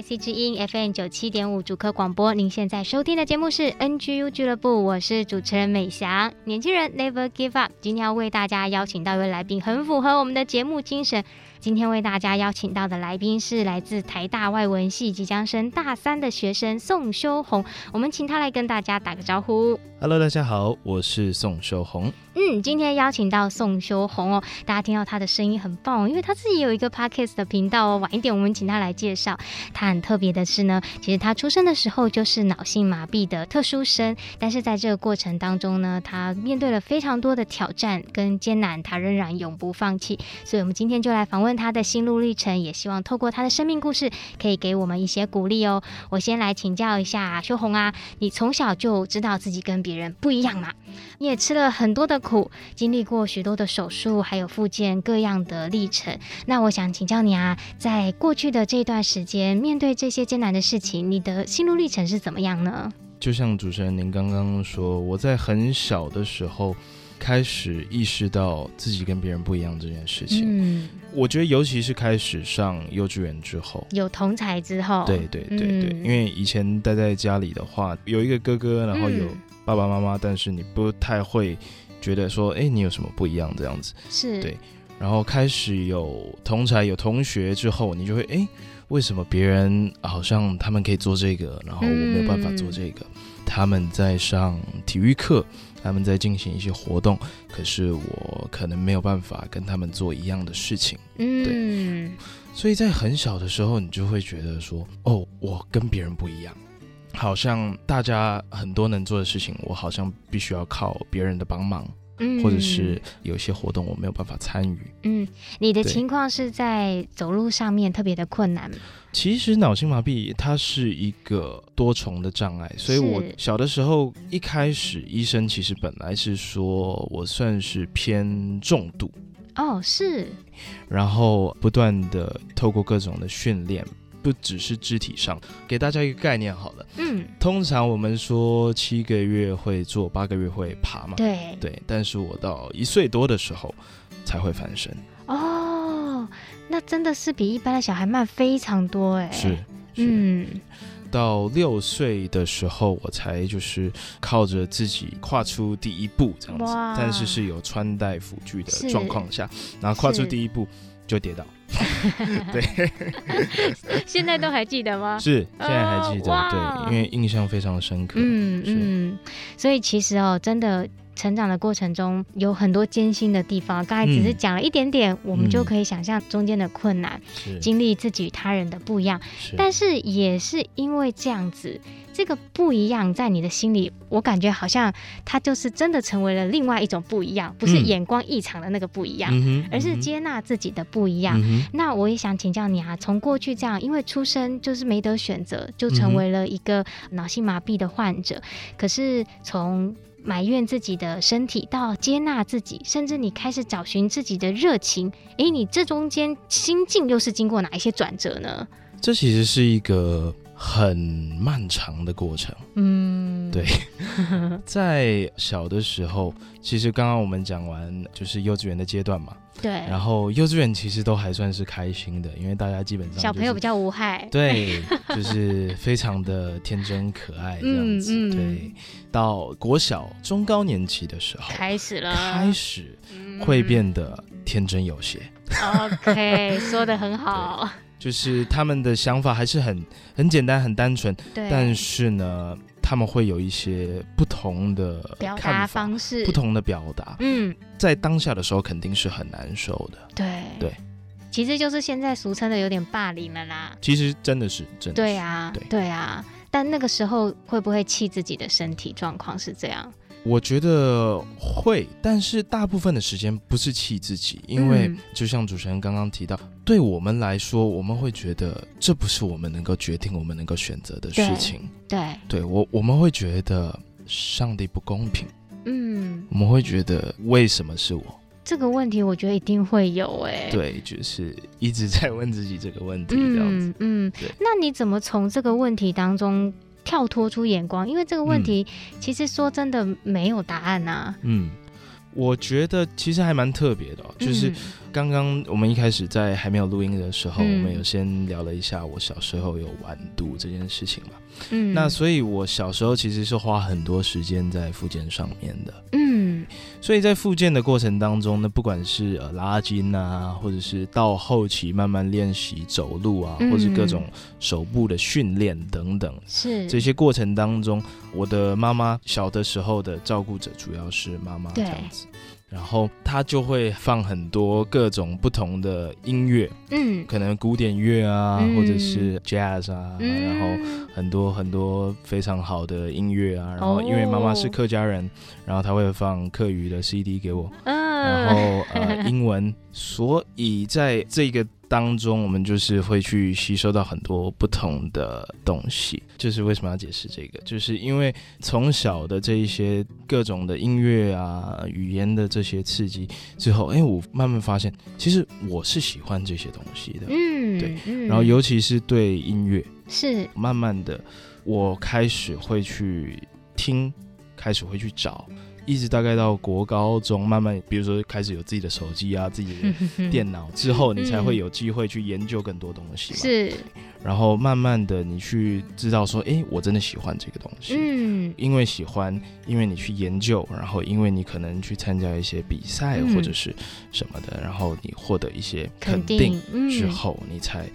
IC 之音 FM 九七点五主科广播，您现在收听的节目是 NGU 俱乐部，我是主持人美翔。年轻人 Never Give Up，今天要为大家邀请到一位来宾，很符合我们的节目精神。今天为大家邀请到的来宾是来自台大外文系即将升大三的学生宋修红，我们请他来跟大家打个招呼。Hello，大家好，我是宋修红。嗯，今天邀请到宋修红哦，大家听到他的声音很棒哦，因为他自己有一个 podcast 的频道哦。晚一点我们请他来介绍。他很特别的是呢，其实他出生的时候就是脑性麻痹的特殊生，但是在这个过程当中呢，他面对了非常多的挑战跟艰难，他仍然永不放弃。所以，我们今天就来访问。他的心路历程，也希望透过他的生命故事，可以给我们一些鼓励哦。我先来请教一下秋红啊，你从小就知道自己跟别人不一样嘛？你也吃了很多的苦，经历过许多的手术，还有复健各样的历程。那我想请教你啊，在过去的这段时间，面对这些艰难的事情，你的心路历程是怎么样呢？就像主持人您刚刚说，我在很小的时候。开始意识到自己跟别人不一样这件事情，嗯，我觉得尤其是开始上幼稚园之后，有同才之后，对对对对，嗯，因为以前待在家里的话，有一个哥哥，然后有爸爸妈妈，但是你不太会觉得说，哎，你有什么不一样这样子，是。对，然后开始有同才有同学之后，你就会，哎，为什么别人好像他们可以做这个，然后我没有办法做这个，嗯，他们在上体育课。他们在进行一些活动，可是我可能没有办法跟他们做一样的事情。嗯，对，所以在很小的时候，你就会觉得说，哦，我跟别人不一样，好像大家很多能做的事情，我好像必须要靠别人的帮忙。嗯，或者是有些活动我没有办法参与。嗯，你的情况是在走路上面特别的困难。其实脑性麻痹它是一个多重的障碍，所以我小的时候一开始医生其实本来是说我算是偏重度。哦，是。然后不断的透过各种的训练。不只是肢体上，给大家一个概念好了。嗯，通常我们说七个月会坐，八个月会爬嘛。对对，但是我到一岁多的时候才会翻身。哦，那真的是比一般的小孩慢非常多哎。是，嗯，到六岁的时候我才就是靠着自己跨出第一步这样子，但是是有穿戴辅具的状况下，然后跨出第一步就跌倒。对，现在都还记得吗？是，现在还记得，哦、对，因为印象非常深刻。嗯嗯，所以其实哦，真的成长的过程中有很多艰辛的地方，刚才只是讲了一点点，嗯、我们就可以想象中间的困难，嗯、经历自己与他人的不一样，是但是也是因为这样子。这个不一样，在你的心里，我感觉好像他就是真的成为了另外一种不一样，不是眼光异常的那个不一样，嗯、而是接纳自己的不一样。嗯、那我也想请教你啊，从过去这样，因为出生就是没得选择，就成为了一个脑性麻痹的患者。嗯、可是从埋怨自己的身体到接纳自己，甚至你开始找寻自己的热情，诶，你这中间心境又是经过哪一些转折呢？这其实是一个。很漫长的过程，嗯，对，在小的时候，其实刚刚我们讲完就是幼稚园的阶段嘛，对，然后幼稚园其实都还算是开心的，因为大家基本上、就是、小朋友比较无害，对，就是非常的天真可爱这样子，嗯嗯、对，到国小中高年级的时候开始了，开始会变得天真有些、嗯、，OK，说的很好。就是他们的想法还是很很简单、很单纯，但是呢，他们会有一些不同的表达方式，不同的表达。嗯，在当下的时候肯定是很难受的。对对。其实就是现在俗称的有点霸凌了啦。其实真的是真的是。对啊，对对啊。但那个时候会不会气自己的身体状况是这样？我觉得会，但是大部分的时间不是气自己，因为就像主持人刚刚提到，嗯、对我们来说，我们会觉得这不是我们能够决定、我们能够选择的事情。对，对，对我我们会觉得上帝不公平。嗯，我们会觉得为什么是我？这个问题我觉得一定会有哎、欸。对，就是一直在问自己这个问题这样子。嗯嗯，对。那你怎么从这个问题当中跳脱出眼光？因为这个问题其实说真的没有答案呐、啊。嗯，我觉得其实还蛮特别的、哦，就是刚刚我们一开始在还没有录音的时候，嗯、我们有先聊了一下我小时候有玩读这件事情嘛。嗯，那所以我小时候其实是花很多时间在复健上面的。嗯，所以在复健的过程当中呢，不管是呃拉筋啊，或者是到后期慢慢练习走路啊，嗯、或者是各种手部的训练等等，是。这些过程当中，我的妈妈小的时候的照顾者主要是妈妈这样子。然后他就会放很多各种不同的音乐，嗯，可能古典乐啊，嗯、或者是 jazz 啊，嗯、然后很多很多非常好的音乐啊。然后因为妈妈是客家人，哦、然后他会放客语的 CD 给我，嗯、然后呃英文，所以在这个。当中，我们就是会去吸收到很多不同的东西。就是为什么要解释这个？就是因为从小的这一些各种的音乐啊、语言的这些刺激之后，哎，我慢慢发现，其实我是喜欢这些东西的。嗯，对。嗯、然后，尤其是对音乐，是慢慢的，我开始会去听，开始会去找。一直大概到国高中，慢慢，比如说开始有自己的手机啊，自己的 电脑之后，你才会有机会去研究更多东西。是，然后慢慢的，你去知道说，哎，我真的喜欢这个东西。嗯，因为喜欢，因为你去研究，然后因为你可能去参加一些比赛或者是什么的，然后你获得一些肯定之后，你才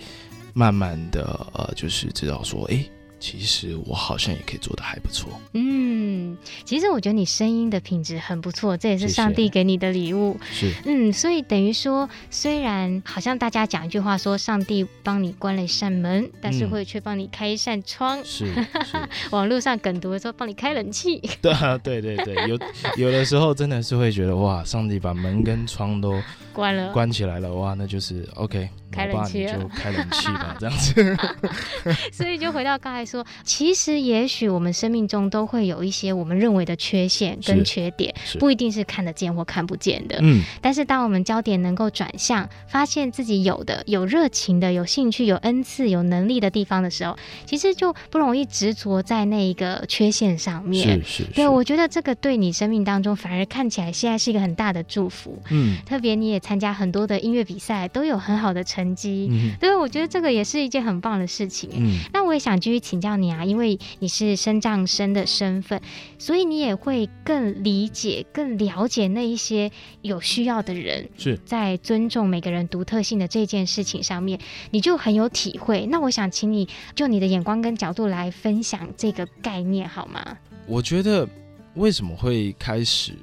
慢慢的呃，就是知道说，哎。其实我好像也可以做的还不错。嗯，其实我觉得你声音的品质很不错，这也是上帝给你的礼物。是，嗯，所以等于说，虽然好像大家讲一句话说，上帝帮你关了一扇门，但是会却帮你开一扇窗。嗯、是，是 网络上梗读的时候帮你开冷气。对啊，对对对，有有的时候真的是会觉得哇，上帝把门跟窗都关了，关起来了，哇，那就是 OK。开冷气，就开冷气吧，这样子。所以就回到刚才说，其实也许我们生命中都会有一些我们认为的缺陷跟缺点，不一定是看得见或看不见的。嗯。但是当我们焦点能够转向，发现自己有的、有热情的、有兴趣、有恩赐、有能力的地方的时候，其实就不容易执着在那一个缺陷上面。是是。对，我觉得这个对你生命当中反而看起来现在是一个很大的祝福。嗯。特别你也参加很多的音乐比赛，都有很好的成。成绩，嗯、对，我觉得这个也是一件很棒的事情。嗯，那我也想继续请教你啊，因为你是身障生的身份，所以你也会更理解、更了解那一些有需要的人。是在尊重每个人独特性的这件事情上面，你就很有体会。那我想请你就你的眼光跟角度来分享这个概念好吗？我觉得为什么会开始？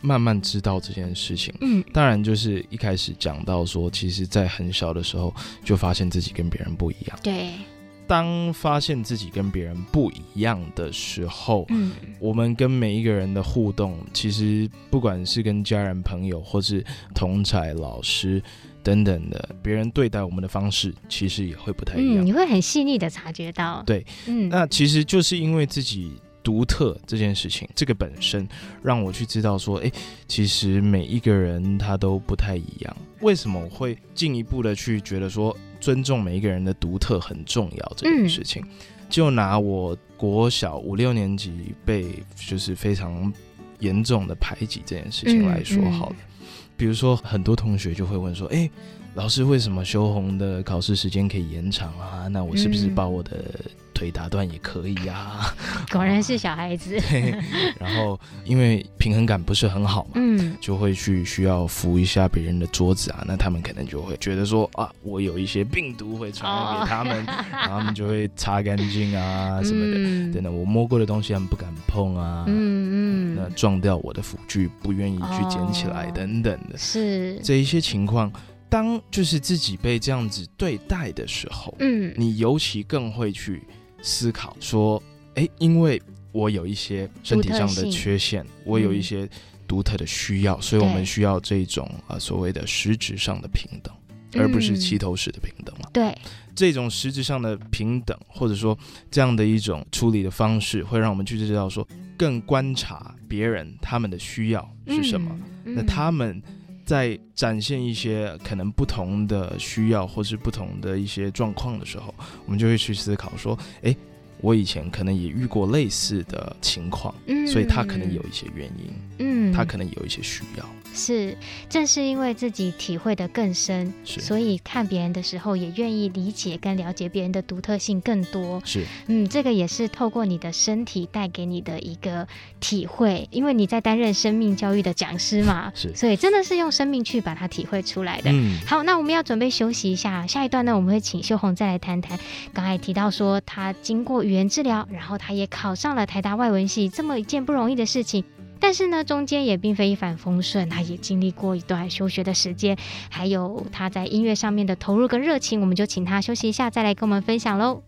慢慢知道这件事情，嗯，当然就是一开始讲到说，其实，在很小的时候就发现自己跟别人不一样。对，当发现自己跟别人不一样的时候，嗯，我们跟每一个人的互动，其实不管是跟家人、朋友，或是同才、老师等等的，别人对待我们的方式，其实也会不太一样。嗯，你会很细腻的察觉到，对，嗯，那其实就是因为自己。独特这件事情，这个本身让我去知道说，诶，其实每一个人他都不太一样。为什么我会进一步的去觉得说，尊重每一个人的独特很重要这件事情？嗯、就拿我国小五六年级被就是非常严重的排挤这件事情来说好了。嗯嗯、比如说，很多同学就会问说，哎，老师为什么修红的考试时间可以延长啊？那我是不是把我的腿打断也可以呀、啊，果然是小孩子。对，然后因为平衡感不是很好嘛，嗯，就会去需要扶一下别人的桌子啊，那他们可能就会觉得说啊，我有一些病毒会传染给他们，哦、然后他们就会擦干净啊什么的，嗯、等等，我摸过的东西他们不敢碰啊，嗯嗯，那撞掉我的辅具不愿意去捡起来等等的，哦、是。这一些情况。当就是自己被这样子对待的时候，嗯，你尤其更会去思考说，哎，因为我有一些身体上的缺陷，我有一些独特的需要，所以我们需要这种啊、呃、所谓的实质上的平等，而不是齐头式的平等嘛。对，这种实质上的平等，或者说这样的一种处理的方式，会让我们去知道说，更观察别人他们的需要是什么，嗯、那他们。在展现一些可能不同的需要，或是不同的一些状况的时候，我们就会去思考说：诶，我以前可能也遇过类似的情况，嗯，所以他可能有一些原因，嗯，他可能有一些需要。是，正是因为自己体会的更深，所以看别人的时候也愿意理解跟了解别人的独特性更多。是，嗯，这个也是透过你的身体带给你的一个体会，因为你在担任生命教育的讲师嘛，是，所以真的是用生命去把它体会出来的。嗯，好，那我们要准备休息一下，下一段呢，我们会请秀红再来谈谈，刚才提到说他经过语言治疗，然后他也考上了台大外文系，这么一件不容易的事情。但是呢，中间也并非一帆风顺，他也经历过一段休学的时间，还有他在音乐上面的投入跟热情，我们就请他休息一下，再来跟我们分享喽。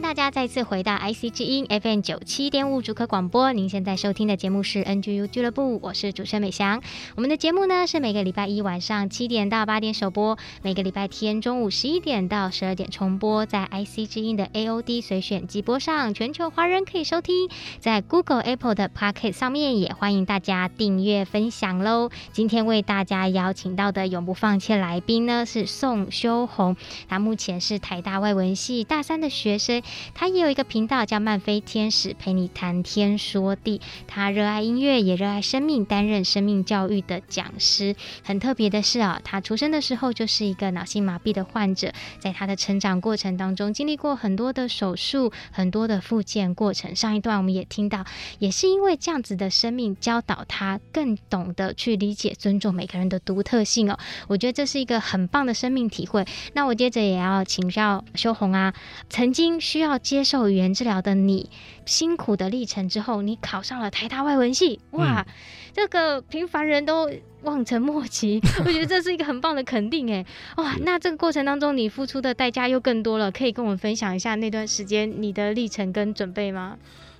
大家再次回到 IC 之音 FM 九七点五主客广播。您现在收听的节目是 NGU 俱乐部，我是主持人美翔。我们的节目呢是每个礼拜一晚上七点到八点首播，每个礼拜天中午十一点到十二点重播，在 IC 之音的 AOD 随选机播上，全球华人可以收听。在 Google、Apple 的 Pocket 上面也欢迎大家订阅分享喽。今天为大家邀请到的永不放弃来宾呢是宋修红，他目前是台大外文系大三的学生。他也有一个频道叫漫飞天使，陪你谈天说地。他热爱音乐，也热爱生命，担任生命教育的讲师。很特别的是啊，他出生的时候就是一个脑性麻痹的患者，在他的成长过程当中，经历过很多的手术，很多的复健过程。上一段我们也听到，也是因为这样子的生命教导他，更懂得去理解、尊重每个人的独特性哦。我觉得这是一个很棒的生命体会。那我接着也要请教修红啊，曾经。需要接受语言治疗的你，辛苦的历程之后，你考上了台大外文系，哇，嗯、这个平凡人都望尘莫及。我觉得这是一个很棒的肯定，哎，哇，那这个过程当中你付出的代价又更多了，可以跟我们分享一下那段时间你的历程跟准备吗？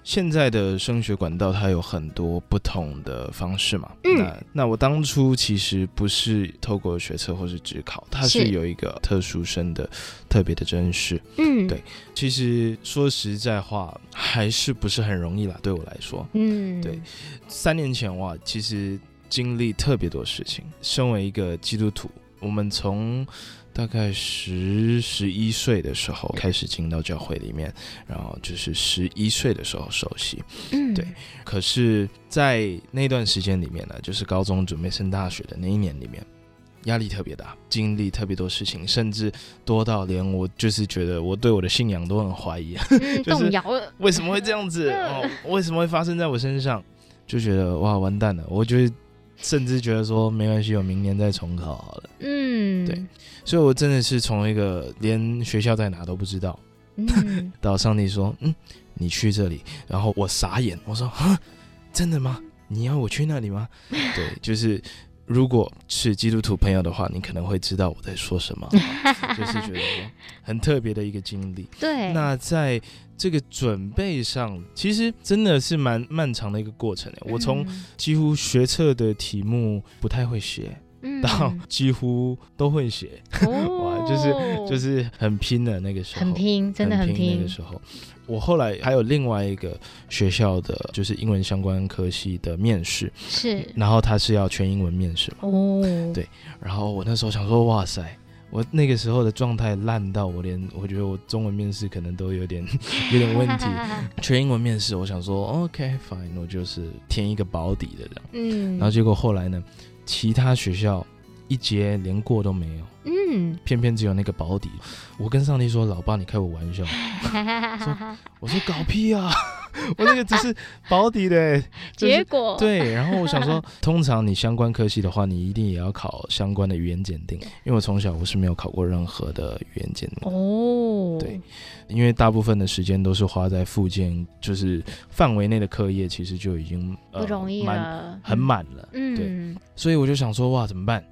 现在的升学管道它有很多不同的方式嘛，嗯、那那我当初其实不是透过学测或是职考，它是有一个特殊生的特别的甄试，嗯，对，其实说实在话还是不是很容易啦，对我来说，嗯，对，三年前哇，其实经历特别多事情，身为一个基督徒，我们从大概十十一岁的时候开始进到教会里面，然后就是十一岁的时候受洗，嗯，对。可是，在那段时间里面呢，就是高中准备升大学的那一年里面，压力特别大，经历特别多事情，甚至多到连我就是觉得我对我的信仰都很怀疑，嗯、动摇了。为什么会这样子？哦，为什么会发生在我身上？就觉得哇，完蛋了！我觉得。甚至觉得说没关系，我明年再重考好了。嗯，对，所以我真的是从一个连学校在哪都不知道，嗯，到上帝说，嗯，你去这里，然后我傻眼，我说啊，真的吗？你要我去那里吗？对，就是如果是基督徒朋友的话，你可能会知道我在说什么，就是觉得很特别的一个经历。对，那在。这个准备上其实真的是蛮漫长的一个过程。我从几乎学测的题目不太会写，嗯、到几乎都会写，哦、哇，就是就是很拼的那个时候，很拼，真的很拼。很拼那个时候，我后来还有另外一个学校的，就是英文相关科系的面试，是，然后他是要全英文面试嘛，哦，对，然后我那时候想说，哇塞。我那个时候的状态烂到我连我觉得我中文面试可能都有点 有点问题，全英文面试我想说 OK fine，我就是填一个保底的这样，嗯，然后结果后来呢，其他学校一节连过都没有。嗯，偏偏只有那个保底。我跟上帝说：“老爸，你开我玩笑。说”我说：“搞屁啊！我那个只是保底的。就是”结果对，然后我想说，通常你相关科系的话，你一定也要考相关的语言检定。因为我从小我是没有考过任何的语言检定。哦，对，因为大部分的时间都是花在复健，就是范围内的课业，其实就已经、呃、不容易了，满很满了。嗯，对，所以我就想说，哇，怎么办？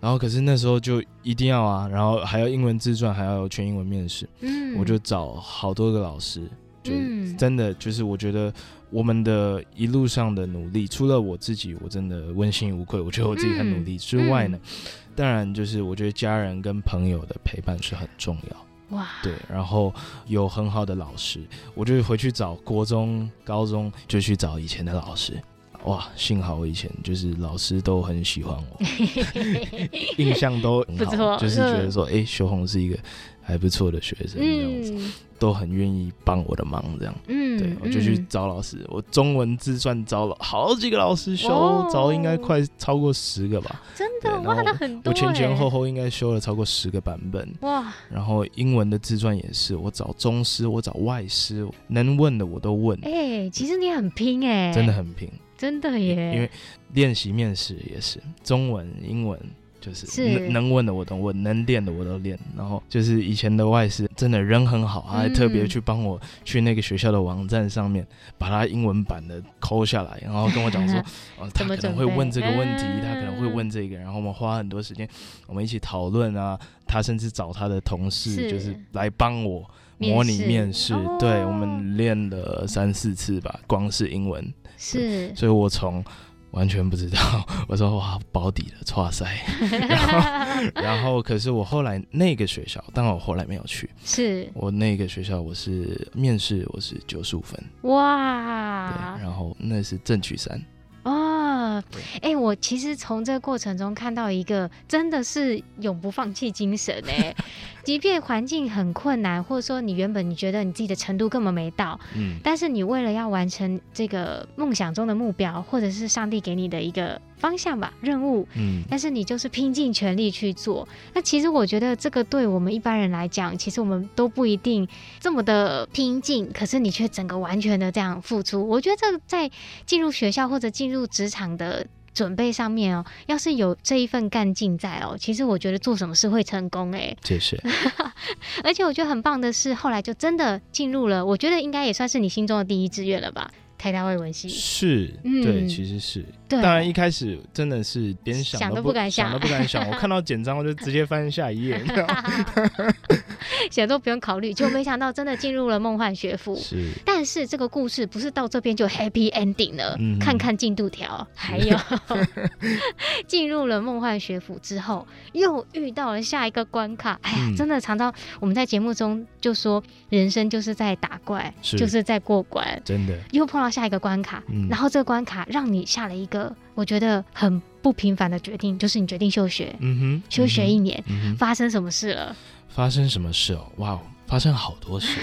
然后可是那时候就一定要啊，然后还要英文自传，还要全英文面试。嗯，我就找好多个老师，就真的就是我觉得我们的一路上的努力，除了我自己，我真的问心无愧，我觉得我自己很努力之外呢，当然就是我觉得家人跟朋友的陪伴是很重要。哇，对，然后有很好的老师，我就回去找国中、高中，就去找以前的老师。哇，幸好我以前就是老师都很喜欢我，印象都很好，就是觉得说，哎、欸，修红是一个还不错的学生，这样子，嗯、都很愿意帮我的忙，这样。嗯，对，我就去找老师，我中文自传找了好几个老师修，哦、找应该快超过十个吧。真的，哇，那很多。我前前后后应该修了超过十个版本。哇，然后英文的自传也是，我找中师，我找外师，能问的我都问。哎、欸，其实你很拼哎、欸，真的很拼。真的耶，因为练习面试也是中文、英文，就是能，能问的我都问，能练的我都练。然后就是以前的外师真的人很好，他还特别去帮我去那个学校的网站上面把他英文版的抠下来，然后跟我讲说，哦，他可能会问这个问题，他可能会问这个，然后我们花很多时间，我们一起讨论啊。他甚至找他的同事，就是来帮我模拟面试。对，我们练了三四次吧，光是英文。是，所以我从完全不知道，我说哇，保底了，哇塞，然后然后可是我后来那个学校，当然我后来没有去，是。我那个学校，我是面试我是九十五分，哇，对，然后那是正取三。哦，哎、欸，我其实从这个过程中看到一个真的是永不放弃精神哎，即便环境很困难，或者说你原本你觉得你自己的程度根本没到，嗯，但是你为了要完成这个梦想中的目标，或者是上帝给你的一个方向吧，任务，嗯，但是你就是拼尽全力去做。那其实我觉得这个对我们一般人来讲，其实我们都不一定这么的拼劲，可是你却整个完全的这样付出。我觉得这个在进入学校或者进入职场的准备上面哦，要是有这一份干劲在哦，其实我觉得做什么事会成功哎。谢谢。而且我觉得很棒的是，后来就真的进入了，我觉得应该也算是你心中的第一志愿了吧。台大外文系是，对，其实是，当然一开始真的是连想都不敢想，想都不敢想。我看到简章，我就直接翻下一页，想都不用考虑，就没想到真的进入了梦幻学府。是，但是这个故事不是到这边就 happy ending 了。看看进度条，还有 进入了梦幻学府之后，又遇到了下一个关卡。哎呀，真的常常我们在节目中就说，人生就是在打怪，就是在过关，真的又碰到。下一个关卡，嗯、然后这个关卡让你下了一个我觉得很不平凡的决定，就是你决定休学，嗯哼，休学一年，发生什么事了？发生什么事哦？哇，发生好多事。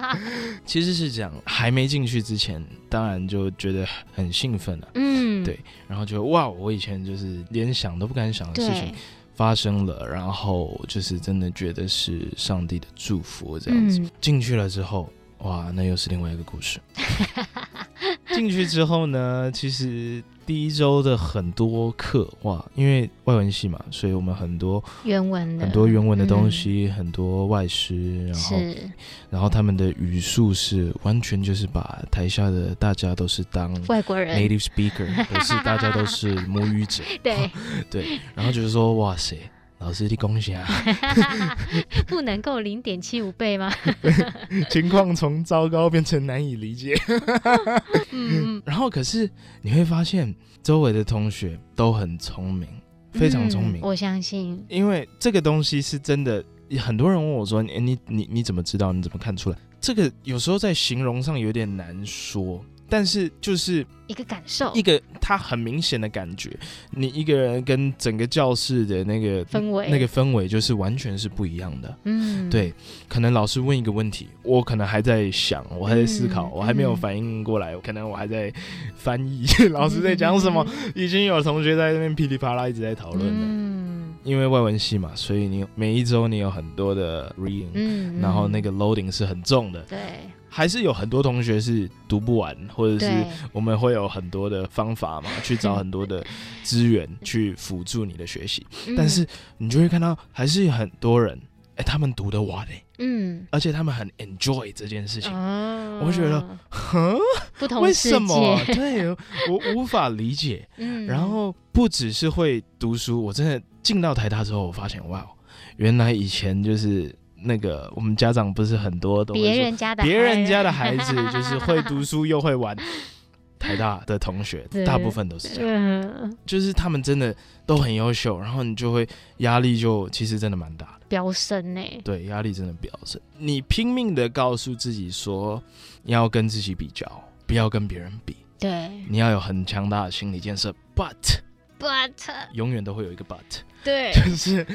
其实是这样，还没进去之前，当然就觉得很兴奋了，嗯，对，然后就哇，我以前就是连想都不敢想的事情发生了，然后就是真的觉得是上帝的祝福这样子。嗯、进去了之后。哇，那又是另外一个故事。进去之后呢，其实第一周的很多课，哇，因为外文系嘛，所以我们很多原文的，很多原文的东西，嗯、很多外师，然后，然后他们的语速是完全就是把台下的大家都是当外国人，native speaker，可是大家都是母语者，对。对，然后就是说，哇塞。老师，的恭喜啊！不能够零点七五倍吗？情况从糟糕变成难以理解。嗯，然后可是你会发现，周围的同学都很聪明，非常聪明。嗯，我相信，因为这个东西是真的。很多人问我说：“欸，你你你怎么知道？你怎么看出来？”这个有时候在形容上有点难说。但是就是一个感受，一个他很明显的感觉，你一个人跟整个教室的那个氛围，那个氛围就是完全是不一样的。嗯，对，可能老师问一个问题，我可能还在想，我还在思考，嗯、我还没有反应过来，嗯、可能我还在翻译 老师在讲什么，嗯、已经有同学在那边噼里啪啦一直在讨论了。嗯。因为外文系嘛，所以你每一周你有很多的 reading，嗯，然后那个 loading 是很重的。对，还是有很多同学是读不完，或者是我们会有很多的方法嘛，去找很多的资源去辅助你的学习。嗯但是你就会看到，还是有很多人，哎，他们读得完哎，嗯，而且他们很 enjoy 这件事情。哦，我会觉得，哼，不同为世什么？界，对我无法理解。嗯，然后不只是会读书，我真的进到台大之后，我发现哇，原来以前就是那个我们家长不是很多都别人家的别人家的孩孩子就是会读书又会玩。台大的同学 大部分都是这样，嗯，就是他们真的都很优秀，然后你就会压力就其实真的蛮大的，飙升呢，对，压力真的飙升。你拼命的告诉自己说，你要跟自己比较，不要跟别人比，对。你要有很强大的心理建设，but，but 永远都会有一个 but，对，就是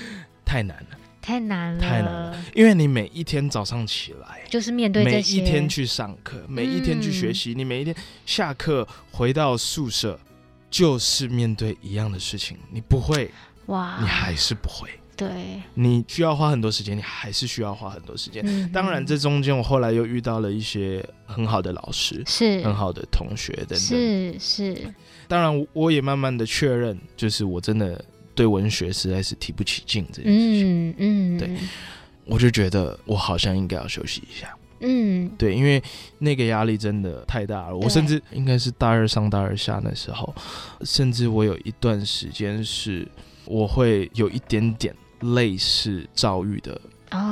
太难了。太难了，太难了，因为你每一天早上起来，就是面对每，一天去上课，每一天去学习，你每一天下课回到宿舍，就是面对一样的事情，你不会，哇，你还是不会，对，你需要花很多时间，你还是需要花很多时间。嗯，当然，这中间我后来又遇到了一些很好的老师，是。很好的同学等等。是是，当然，我也慢慢的确认，就是我真的。对文学实在是提不起劲，这件事情，嗯嗯，对，我就觉得我好像应该要休息一下，嗯，对，因为那个压力真的太大了。我甚至应该是大二上大二下那时候，甚至我有一段时间是我会有一点点类似躁郁的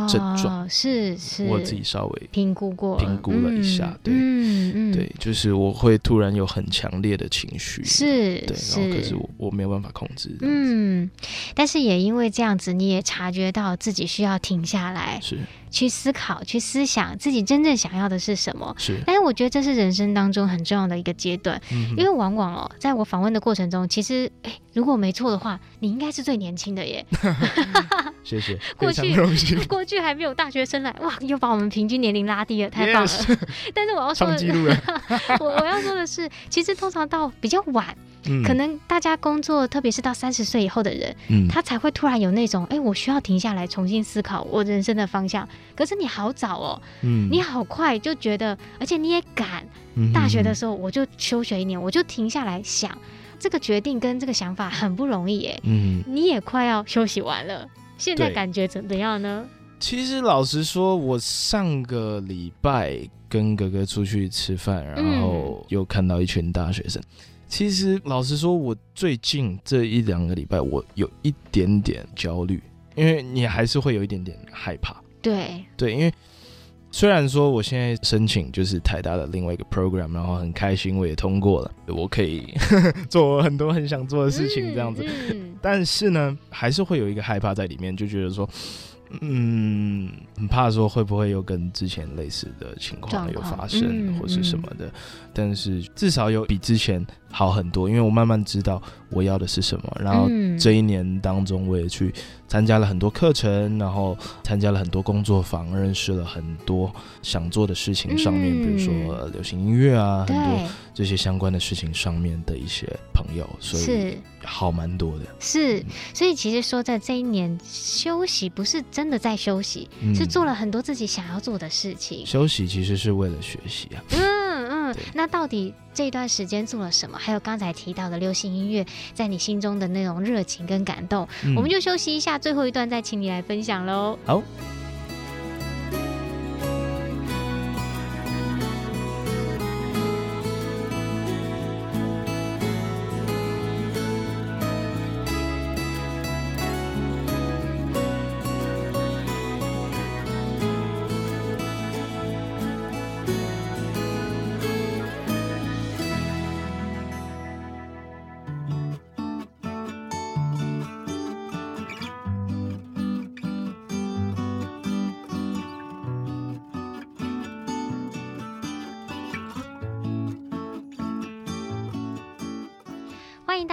症状，哦，是是，我自己稍微评估过，评估了一下，嗯、对，嗯嗯，对，就是我会突然有很强烈的情绪，是，对，然后可是我我没有办法控制，嗯，但是也因为这样子，你也察觉到自己需要停下来，是。去思考，去思想自己真正想要的是什么。是，但是我觉得这是人生当中很重要的一个阶段，嗯、因为往往哦，在我访问的过程中，其实，哎，如果没错的话，你应该是最年轻的耶。谢谢，过去过去还没有大学生来，哇，又把我们平均年龄拉低了，太棒了。Yes, 但是我要说的，我我要说的是，其实通常到比较晚。嗯、可能大家工作，特别是到三十岁以后的人，嗯，他才会突然有那种，哎、欸，我需要停下来重新思考我人生的方向。可是你好早哦，嗯，你好快就觉得，而且你也敢，大学的时候我就休学一年，我就停下来想这个决定跟这个想法很不容易耶，嗯，你也快要休息完了，现在感觉怎么样呢？其实老实说，我上个礼拜跟哥哥出去吃饭，然后又看到一群大学生。其实，老实说，我最近这一两个礼拜，我有一点点焦虑，因为你还是会有一点点害怕。对对，因为虽然说我现在申请就是台大的另外一个 program，然后很开心我也通过了，我可以 做很多很想做的事情，这样子。嗯嗯、但是呢，还是会有一个害怕在里面，就觉得说。嗯，很怕说会不会又跟之前类似的情况有发生，或是什么的。但是至少有比之前好很多，因为我慢慢知道我要的是什么。然后这一年当中，我也去参加了很多课程，然后参加了很多工作坊，认识了很多想做的事情上面，比如说流行音乐啊，很多这些相关的事情上面的一些朋友，所以好蛮多的。是，所以其实说在这一年休息，不是真的在休息，嗯、是做了很多自己想要做的事情。休息其实是为了学习啊。嗯嗯，那到底这段时间做了什么？还有刚才提到的流行音乐，在你心中的那种热情跟感动，嗯、我们就休息一下，最后一段再请你来分享喽。好。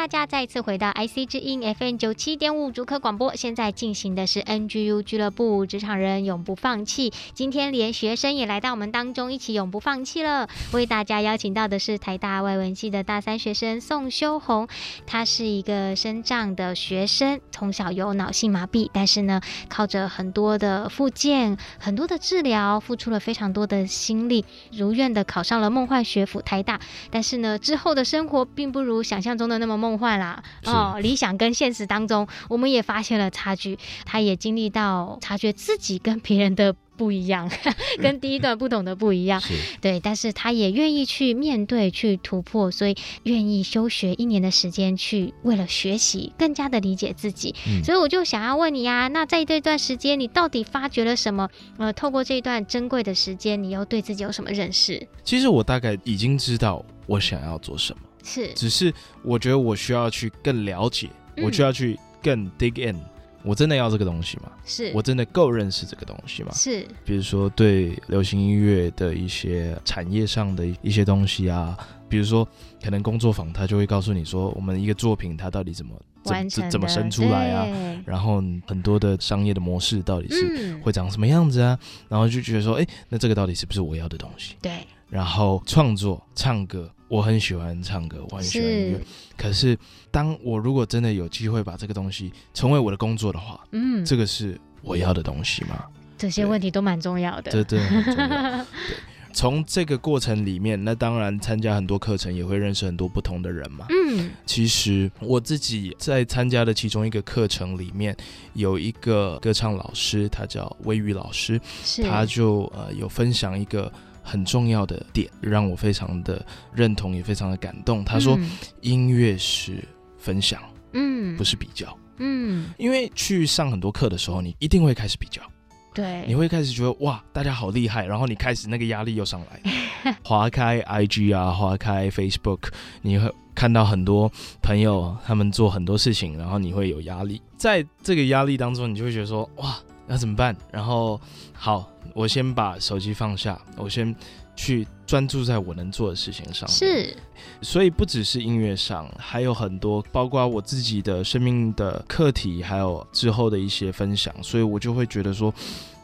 大家再次回到 IC 之音 FM 九七点五主科广播。现在进行的是 NGU 俱乐部，职场人永不放弃。今天连学生也来到我们当中，一起永不放弃了。为大家邀请到的是台大外文系的大三学生宋修红，他是一个身障的学生，从小有脑性麻痹，但是呢，靠着很多的复健、很多的治疗，付出了非常多的心力，如愿的考上了梦幻学府台大。但是呢，之后的生活并不如想象中的那么。梦幻啦，哦，理想跟现实当中，我们也发现了差距。他也经历到察觉自己跟别人的不一样，跟第一段不同的不一样，对。但是他也愿意去面对，去突破，所以愿意休学一年的时间，去为了学习更加的理解自己。嗯。所以我就想要问你呀，那在这段时间，你到底发掘了什么？呃，透过这一段珍贵的时间，你又对自己有什么认识？其实我大概已经知道我想要做什么。是，只是我觉得我需要去更了解，嗯、我需要去更 dig in。我真的要这个东西吗？是我真的够认识这个东西吗？是，比如说对流行音乐的一些产业上的一些东西啊，比如说可能工作坊他就会告诉你说，我们一个作品它到底怎么怎怎怎么生出来啊，然后很多的商业的模式到底是会长什么样子啊，嗯、然后就觉得说，哎，那这个到底是不是我要的东西？对。然后创作唱歌，我很喜欢唱歌，我很喜欢音乐。可是，当我如果真的有机会把这个东西成为我的工作的话，嗯，这个是我要的东西吗？这些问题都蛮重要的。对对，很重要。对，从这个过程里面，那当然参加很多课程也会认识很多不同的人嘛。嗯，其实我自己在参加的其中一个课程里面，有一个歌唱老师，他叫微雨老师，是他就呃有分享一个。很重要的点让我非常的认同，也非常的感动。他说：“音乐是分享，嗯，不是比较，嗯，因为去上很多课的时候，你一定会开始比较，对，你会开始觉得哇，大家好厉害，然后你开始那个压力又上来，划开 IG 啊，划开 Facebook，你会看到很多朋友他们做很多事情，然后你会有压力，在这个压力当中，你就会觉得说哇。”那怎么办？然后好，我先把手机放下，我先去专注在我能做的事情上。是，所以不只是音乐上，还有很多，包括我自己的生命的课题，还有之后的一些分享。所以我就会觉得说，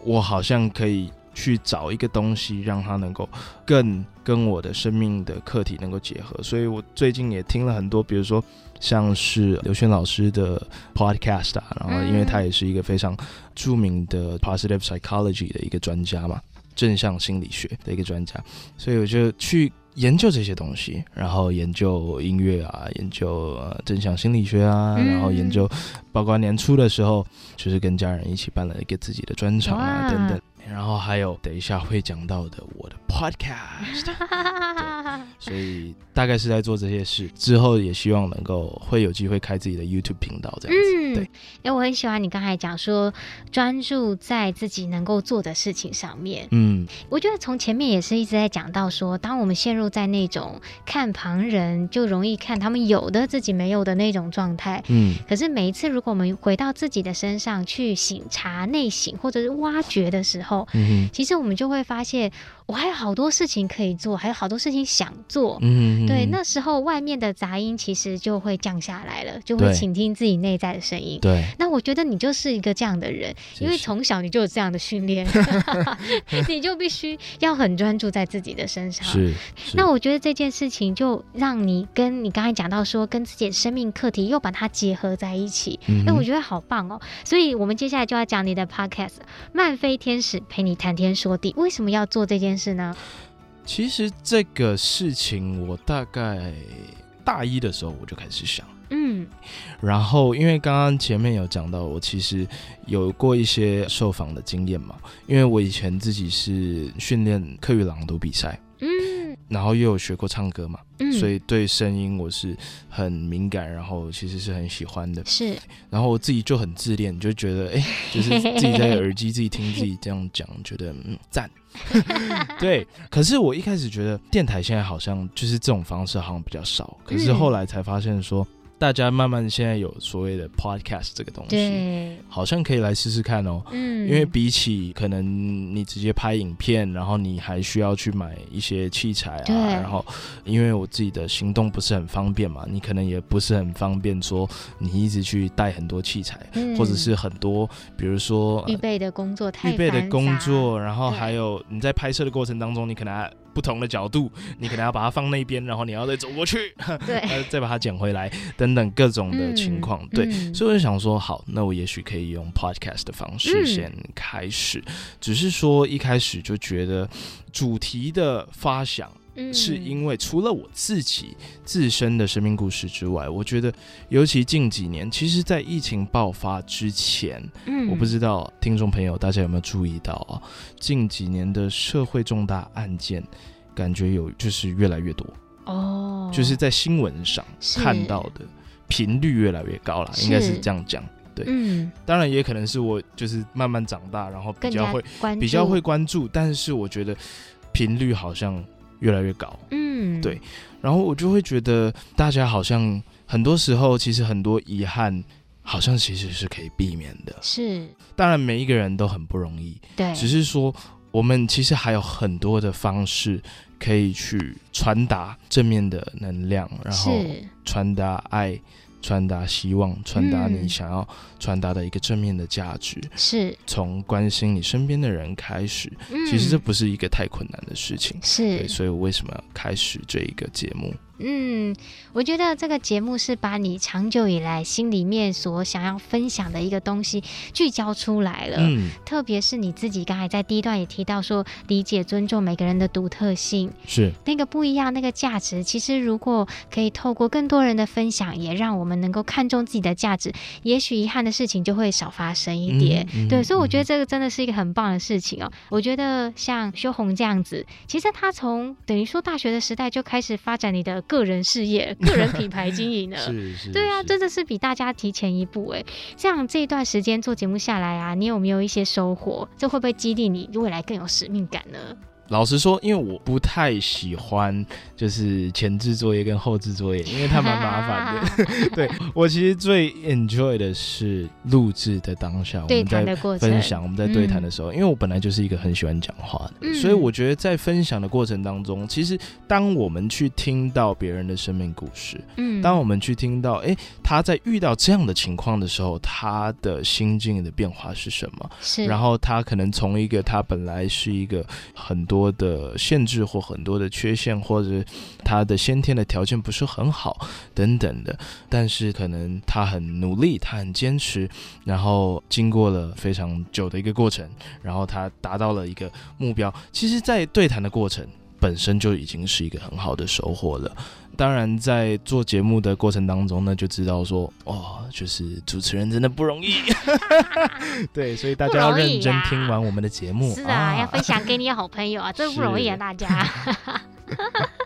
我好像可以去找一个东西，让它能够更跟我的生命的课题能够结合。所以我最近也听了很多，比如说。像是刘轩老师的 podcast 啊，然后因为他也是一个非常著名的 positive psychology 的一个专家嘛，正向心理学的一个专家，所以我就去研究这些东西，然后研究音乐啊，研究呃正向心理学啊，然后研究，包括年初的时候，就是跟家人一起办了一个自己的专场啊等等。然后还有等一下会讲到的我的 podcast，所以大概是在做这些事，之后也希望能够会有机会开自己的 YouTube 频道这样子。嗯，对，因为我很喜欢你刚才讲说专注在自己能够做的事情上面。嗯，我觉得从前面也是一直在讲到说，当我们陷入在那种看旁人就容易看他们有的自己没有的那种状态。嗯，可是每一次如果我们回到自己的身上去醒察内省或者是挖掘的时候，嗯，其实我们就会发现，我还有好多事情可以做，还有好多事情想做。嗯，对，那时候外面的杂音其实就会降下来了，就会倾听自己内在的声音。对，那我觉得你就是一个这样的人，因为从小你就有这样的训练，你就必须要很专注在自己的身上。是，那我觉得这件事情就让你跟你刚才讲到说，跟自己的生命课题又把它结合在一起。嗯，哎，我觉得好棒哦。所以我们接下来就要讲你的 podcast。漫飞天使陪你谈天说地，为什么要做这件事呢？其实这个事情我大概大一的时候我就开始想，嗯，然后因为刚刚前面有讲到，我其实有过一些受访的经验嘛，因为我以前自己是训练课语朗读比赛，嗯，然后又有学过唱歌嘛。嗯、所以对声音我是很敏感，然后其实是很喜欢的。是，然后我自己就很自恋，就觉得哎，就是自己在耳机自己听自己这样讲，觉得嗯赞。对，可是我一开始觉得电台现在好像就是这种方式好像比较少，可是后来才发现说，大家慢慢现在有所谓的 podcast 这个东西，好像可以来试试看哦。嗯，因为比起可能你直接拍影片，然后你还需要去买一些器材啊，然后因为我自己的行动不是很方便嘛，你可能也不是很方便说你一直去带很多器材，嗯、或者是很多比如说预备的工作太预备的工作，然后还有你在拍摄的过程当中，你可能还不同的角度，你可能要把它放那边，然后你要再走过去，对，再把它捡回来，等等等各种的情况，嗯、对，嗯、所以我就想说，好，那我也许可以用 podcast 的方式先开始，嗯、只是说一开始就觉得主题的发想，是因为除了我自己自身的生命故事之外，我觉得尤其近几年，其实，在疫情爆发之前，嗯，我不知道听众朋友大家有没有注意到啊，近几年的社会重大案件。感觉有就是越来越多。哦，就是在新闻上看到的频率越来越高了，应该是这样讲。对，嗯，当然也可能是我就是慢慢长大，然后比较会比较会关注，但是我觉得频率好像越来越高。嗯，对，然后我就会觉得大家好像很多时候其实很多遗憾，好像其实是可以避免的。是，当然每一个人都很不容易，对，只是说我们其实还有很多的方式。可以去传达正面的能量，然后传达爱，传达希望，传达你想要传达的一个正面的价值。是从关心你身边的人开始，其实这不是一个太困难的事情。是，所以我为什么要开始这一个节目？嗯，我觉得这个节目是把你长久以来心里面所想要分享的一个东西聚焦出来了。嗯，特别是你自己刚才在第一段也提到说，理解、尊重每个人的独特性，是那个不一样，那个价值。其实如果可以透过更多人的分享，也让我们能够看重自己的价值，也许遗憾的事情就会少发生一点。嗯嗯、对，所以我觉得这个真的是一个很棒的事情哦。我觉得像修红这样子，其实他从等于说大学的时代就开始发展你的。个人事业、个人品牌经营呢？是是，对啊，真的是比大家提前一步哎。像这一段时间做节目下来啊，你有没有一些收获？这会不会激励你未来更有使命感呢？老实说，因为我不太喜欢就是前置作业跟后置作业，因为它蛮麻烦的。对，我其实最 enjoy 的是录制的当下，我们在分享，我们在对谈的时候，因为我本来就是一个很喜欢讲话的，所以我觉得在分享的过程当中，其实当我们去听到别人的生命故事，嗯，当我们去听到，哎，他在遇到这样的情况的时候，他的心境的变化是什么？是，然后他可能从一个他本来是一个很多。多的限制或很多的缺陷，或者他的先天的条件不是很好等等的，但是可能他很努力，他很坚持，然后经过了非常久的一个过程，然后他达到了一个目标。其实，在对谈的过程本身就已经是一个很好的收获了。当然，在做节目的过程当中呢，就知道说，哦，就是主持人真的不容易。对，所以大家要认真听完我们的节目。是啊，啊要分享给你好朋友啊，真不容易啊，大家。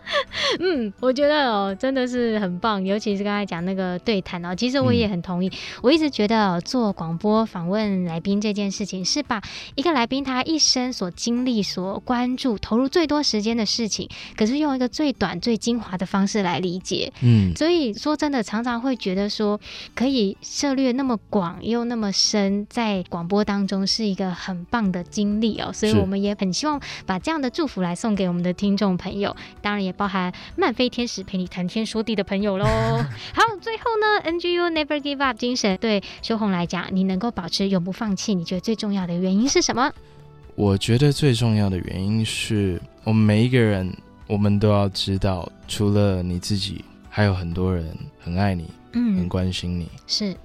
嗯，我觉得哦，真的是很棒，尤其是刚才讲那个对谈哦，其实我也很同意。嗯、我一直觉得做广播访问来宾这件事情，是把一个来宾他一生所经历、所关注、投入最多时间的事情，可是用一个最短、最精华的方式来理解。嗯，所以说真的，常常会觉得说，可以涉略那么广又那么深，在广播当中是一个很棒的经历哦。所以我们也很希望把这样的祝福来送给我们的听众朋友。当然也包含漫飞天使陪你谈天说地的朋友喽。好，最后呢，NGU Never Give Up 精神对修红来讲，你能够保持永不放弃，你觉得最重要的原因是什么？我觉得最重要的原因是我们每一个人，我们都要知道，除了你自己，还有很多人很爱你，嗯，很关心你。是，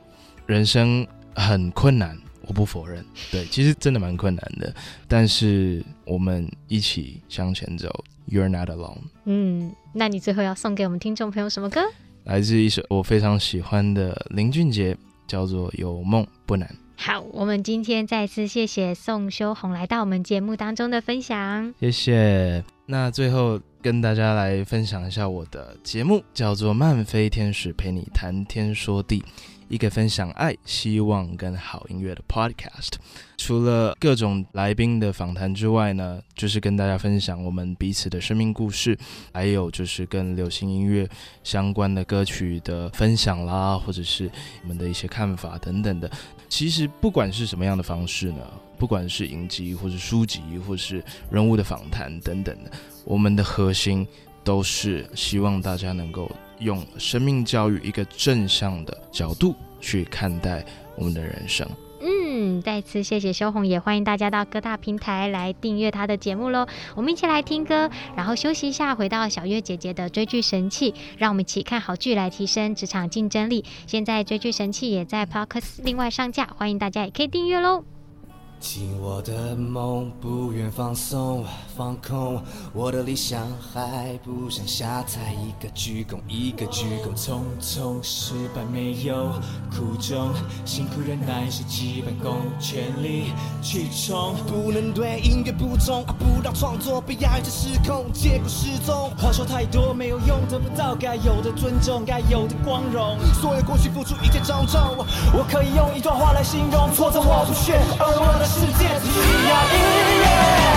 人生很困难。我不否认，对，其实真的蛮困难的，但是我们一起向前走，You're not alone。嗯，那你最后要送给我们听众朋友什么歌？来自一首我非常喜欢的林俊杰，叫做《有梦不难》。好，我们今天再次谢谢宋修红来到我们节目当中的分享，谢谢。那最后跟大家来分享一下我的节目，叫做《慢飞天使陪你谈天说地》。一个分享爱、希望跟好音乐的 podcast。除了各种来宾的访谈之外呢，就是跟大家分享我们彼此的生命故事，还有就是跟流行音乐相关的歌曲的分享啦，或者是我们的一些看法等等的。其实不管是什么样的方式呢，不管是影集或是书籍，或是人物的访谈等等的，我们的核心都是希望大家能够用生命教育一个正向的角度去看待我们的人生。嗯，再次谢谢修红，也欢迎大家到各大平台来订阅他的节目喽。我们一起来听歌，然后休息一下，回到小月姐姐的追剧神器，让我们一起看好剧来提升职场竞争力。现在追剧神器也在 Podcast 另外上架，欢迎大家也可以订阅喽。听我的梦，不愿放松放空，我的理想还不想下台，一个鞠躬一个鞠躬，匆匆失败没有苦衷，辛苦忍耐是基本功，全力去冲，不能对音乐不忠，不让创作被压抑着失控，结果失踪。话说太多没有用，得不到该有的尊重，该有的光荣，所有过去付出一切昭彰，我可以用一段话来形容，挫折我不屑，而我的。世界需要音乐。